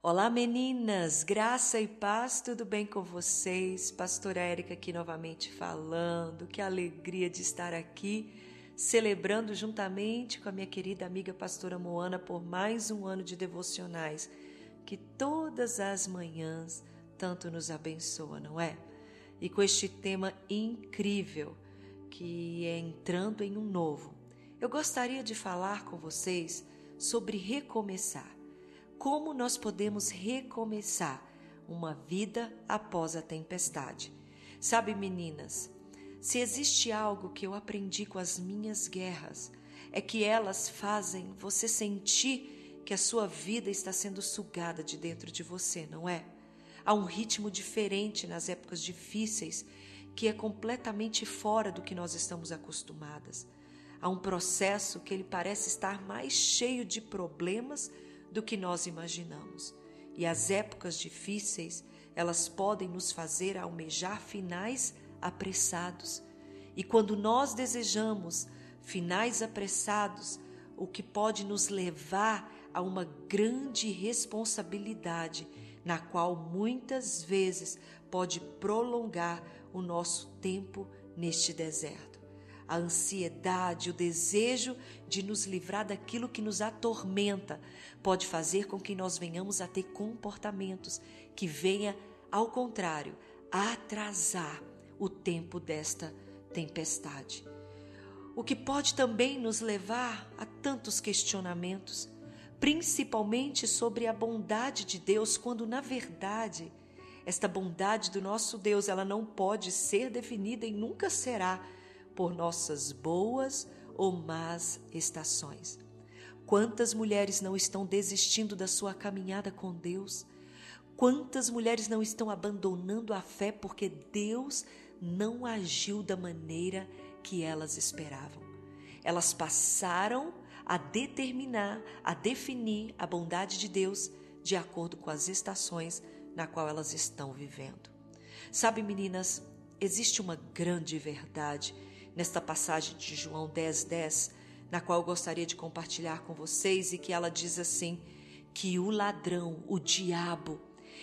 Olá meninas, graça e paz, tudo bem com vocês? Pastora Érica aqui novamente falando, que alegria de estar aqui celebrando juntamente com a minha querida amiga pastora Moana por mais um ano de devocionais, que todas as manhãs tanto nos abençoa, não é? E com este tema incrível, que é entrando em um novo, eu gostaria de falar com vocês sobre recomeçar como nós podemos recomeçar uma vida após a tempestade. Sabe, meninas, se existe algo que eu aprendi com as minhas guerras, é que elas fazem você sentir que a sua vida está sendo sugada de dentro de você, não é? Há um ritmo diferente nas épocas difíceis que é completamente fora do que nós estamos acostumadas. Há um processo que ele parece estar mais cheio de problemas do que nós imaginamos. E as épocas difíceis, elas podem nos fazer almejar finais apressados. E quando nós desejamos finais apressados, o que pode nos levar a uma grande responsabilidade, na qual muitas vezes pode prolongar o nosso tempo neste deserto a ansiedade, o desejo de nos livrar daquilo que nos atormenta, pode fazer com que nós venhamos a ter comportamentos que venha, ao contrário, atrasar o tempo desta tempestade. O que pode também nos levar a tantos questionamentos, principalmente sobre a bondade de Deus, quando na verdade esta bondade do nosso Deus, ela não pode ser definida e nunca será por nossas boas ou más estações. Quantas mulheres não estão desistindo da sua caminhada com Deus? Quantas mulheres não estão abandonando a fé porque Deus não agiu da maneira que elas esperavam? Elas passaram a determinar, a definir a bondade de Deus de acordo com as estações na qual elas estão vivendo. Sabe, meninas, existe uma grande verdade nesta passagem de João 10, 10, na qual eu gostaria de compartilhar com vocês e que ela diz assim: que o ladrão, o diabo,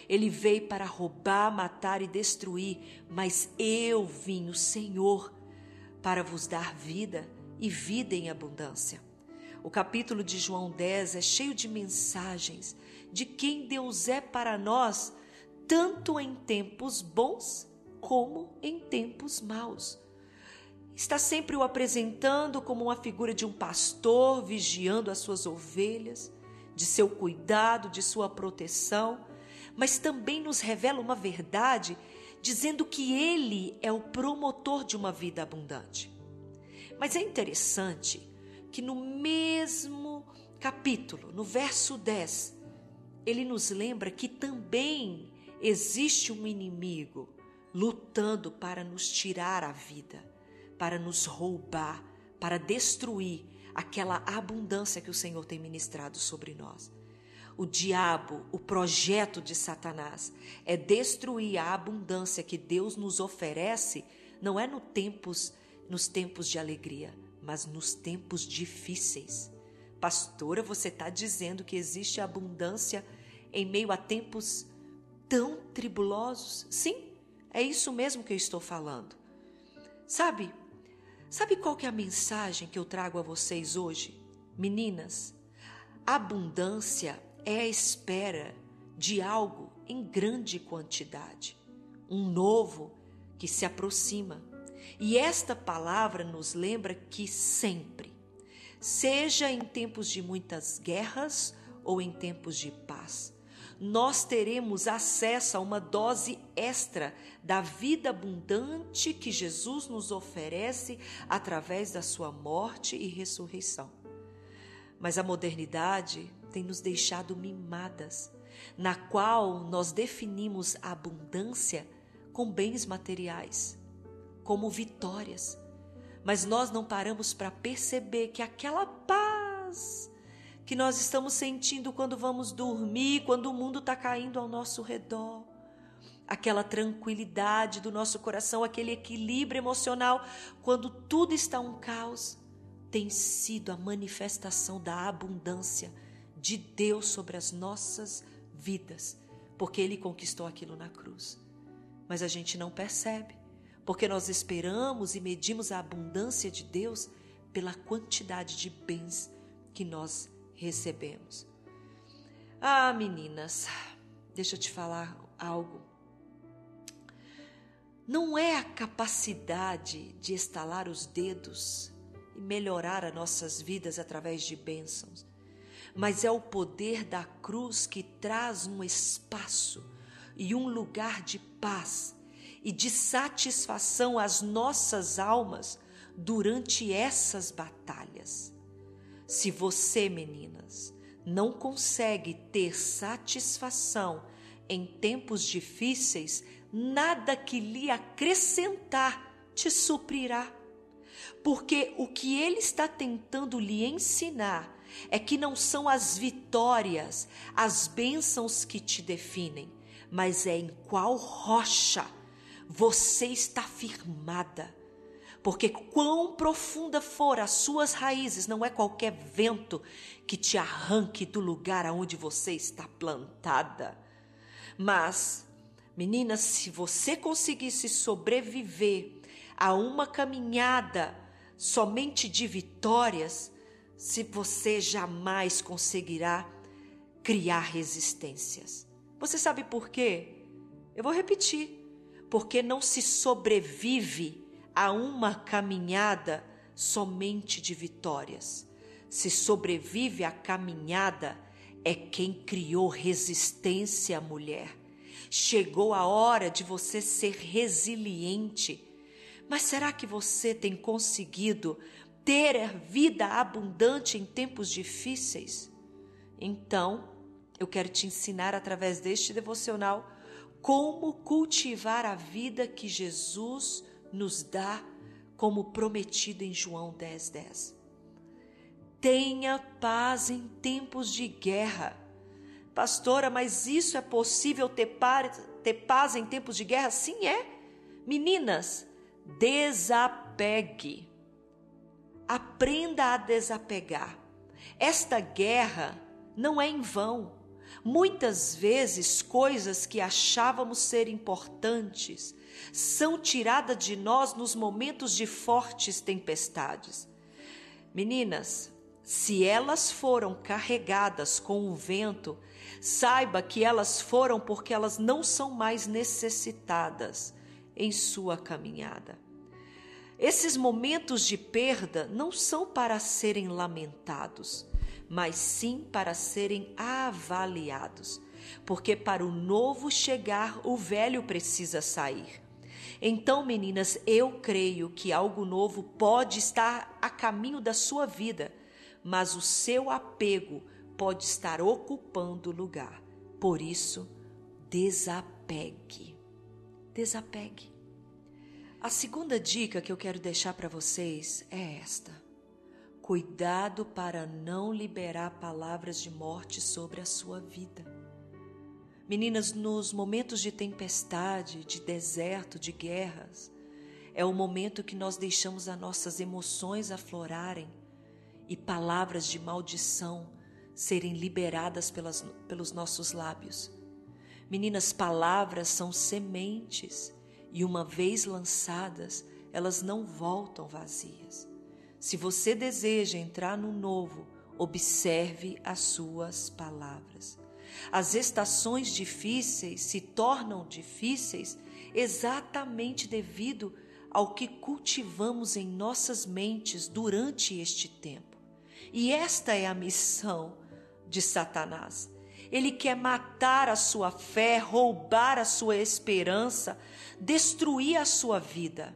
ele veio para roubar, matar e destruir, mas eu vim, o Senhor, para vos dar vida e vida em abundância. O capítulo de João 10 é cheio de mensagens de quem Deus é para nós, tanto em tempos bons como em tempos maus está sempre o apresentando como uma figura de um pastor vigiando as suas ovelhas, de seu cuidado, de sua proteção, mas também nos revela uma verdade dizendo que ele é o promotor de uma vida abundante. Mas é interessante que no mesmo capítulo, no verso 10, ele nos lembra que também existe um inimigo lutando para nos tirar a vida para nos roubar, para destruir aquela abundância que o Senhor tem ministrado sobre nós. O diabo, o projeto de Satanás é destruir a abundância que Deus nos oferece, não é no tempos, nos tempos de alegria, mas nos tempos difíceis. Pastora, você está dizendo que existe abundância em meio a tempos tão tribulosos? Sim, é isso mesmo que eu estou falando. Sabe, Sabe qual que é a mensagem que eu trago a vocês hoje? Meninas, abundância é a espera de algo em grande quantidade, um novo que se aproxima. E esta palavra nos lembra que sempre, seja em tempos de muitas guerras ou em tempos de paz, nós teremos acesso a uma dose extra da vida abundante que Jesus nos oferece através da sua morte e ressurreição. Mas a modernidade tem nos deixado mimadas, na qual nós definimos a abundância com bens materiais, como vitórias. Mas nós não paramos para perceber que aquela paz que nós estamos sentindo quando vamos dormir, quando o mundo está caindo ao nosso redor. Aquela tranquilidade do nosso coração, aquele equilíbrio emocional, quando tudo está um caos, tem sido a manifestação da abundância de Deus sobre as nossas vidas, porque Ele conquistou aquilo na cruz. Mas a gente não percebe, porque nós esperamos e medimos a abundância de Deus pela quantidade de bens que nós recebemos. Ah, meninas, deixa eu te falar algo. Não é a capacidade de estalar os dedos e melhorar as nossas vidas através de bênçãos, mas é o poder da cruz que traz um espaço e um lugar de paz e de satisfação às nossas almas durante essas batalhas. Se você, meninas, não consegue ter satisfação em tempos difíceis, nada que lhe acrescentar te suprirá. Porque o que ele está tentando lhe ensinar é que não são as vitórias, as bênçãos que te definem, mas é em qual rocha você está firmada. Porque quão profunda for as suas raízes, não é qualquer vento que te arranque do lugar aonde você está plantada. Mas Menina, se você conseguisse sobreviver a uma caminhada somente de vitórias, se você jamais conseguirá criar resistências. Você sabe por quê? Eu vou repetir. Porque não se sobrevive a uma caminhada somente de vitórias. Se sobrevive à caminhada é quem criou resistência à mulher Chegou a hora de você ser resiliente. Mas será que você tem conseguido ter vida abundante em tempos difíceis? Então, eu quero te ensinar através deste devocional como cultivar a vida que Jesus nos dá, como prometido em João 10:10. 10. Tenha paz em tempos de guerra Pastora, mas isso é possível ter, ter paz em tempos de guerra? Sim, é. Meninas, desapegue. Aprenda a desapegar. Esta guerra não é em vão. Muitas vezes, coisas que achávamos ser importantes são tiradas de nós nos momentos de fortes tempestades. Meninas, se elas foram carregadas com o vento, Saiba que elas foram porque elas não são mais necessitadas em sua caminhada. Esses momentos de perda não são para serem lamentados, mas sim para serem avaliados, porque para o novo chegar, o velho precisa sair. Então, meninas, eu creio que algo novo pode estar a caminho da sua vida, mas o seu apego pode estar ocupando lugar. Por isso, desapegue. Desapegue. A segunda dica que eu quero deixar para vocês é esta: cuidado para não liberar palavras de morte sobre a sua vida. Meninas, nos momentos de tempestade, de deserto, de guerras, é o momento que nós deixamos as nossas emoções aflorarem e palavras de maldição serem liberadas pelas, pelos nossos lábios. Meninas, palavras são sementes e, uma vez lançadas, elas não voltam vazias. Se você deseja entrar no novo, observe as suas palavras. As estações difíceis se tornam difíceis exatamente devido ao que cultivamos em nossas mentes durante este tempo. E esta é a missão de Satanás. Ele quer matar a sua fé, roubar a sua esperança, destruir a sua vida.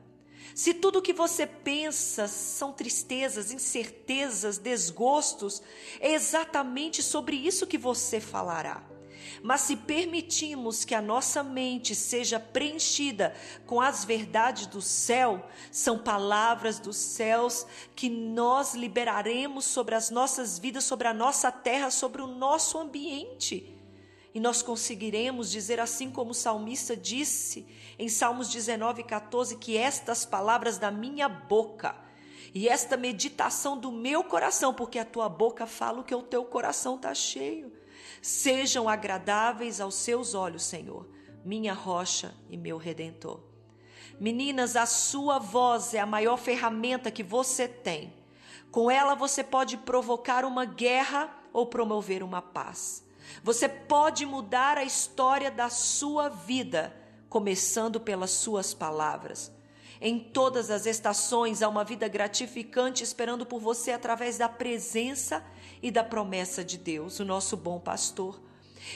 Se tudo que você pensa são tristezas, incertezas, desgostos, é exatamente sobre isso que você falará. Mas se permitimos que a nossa mente seja preenchida com as verdades do céu, são palavras dos céus que nós liberaremos sobre as nossas vidas, sobre a nossa terra, sobre o nosso ambiente. E nós conseguiremos dizer, assim como o salmista disse em Salmos 19, 14, que estas palavras da minha boca e esta meditação do meu coração, porque a tua boca fala o que o teu coração está cheio sejam agradáveis aos seus olhos, Senhor, minha rocha e meu redentor. Meninas, a sua voz é a maior ferramenta que você tem. Com ela você pode provocar uma guerra ou promover uma paz. Você pode mudar a história da sua vida, começando pelas suas palavras. Em todas as estações há uma vida gratificante esperando por você através da presença e da promessa de Deus, o nosso bom pastor.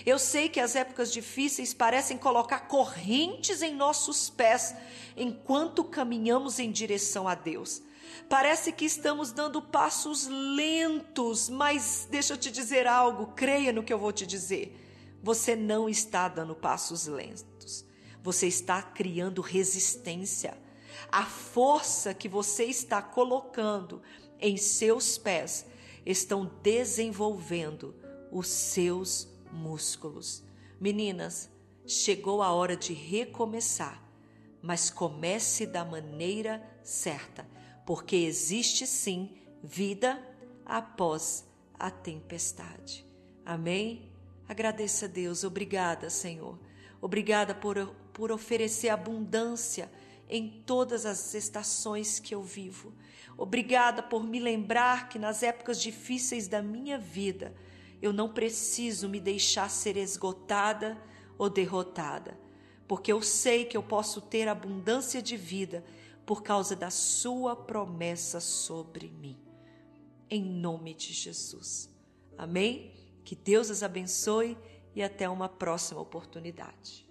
Eu sei que as épocas difíceis parecem colocar correntes em nossos pés enquanto caminhamos em direção a Deus. Parece que estamos dando passos lentos, mas deixa eu te dizer algo, creia no que eu vou te dizer. Você não está dando passos lentos, você está criando resistência. A força que você está colocando em seus pés estão desenvolvendo os seus músculos. Meninas, chegou a hora de recomeçar, mas comece da maneira certa, porque existe sim vida após a tempestade. Amém? Agradeça a Deus. Obrigada, Senhor. Obrigada por, por oferecer abundância em todas as estações que eu vivo. Obrigada por me lembrar que nas épocas difíceis da minha vida, eu não preciso me deixar ser esgotada ou derrotada, porque eu sei que eu posso ter abundância de vida por causa da Sua promessa sobre mim. Em nome de Jesus. Amém? Que Deus as abençoe e até uma próxima oportunidade.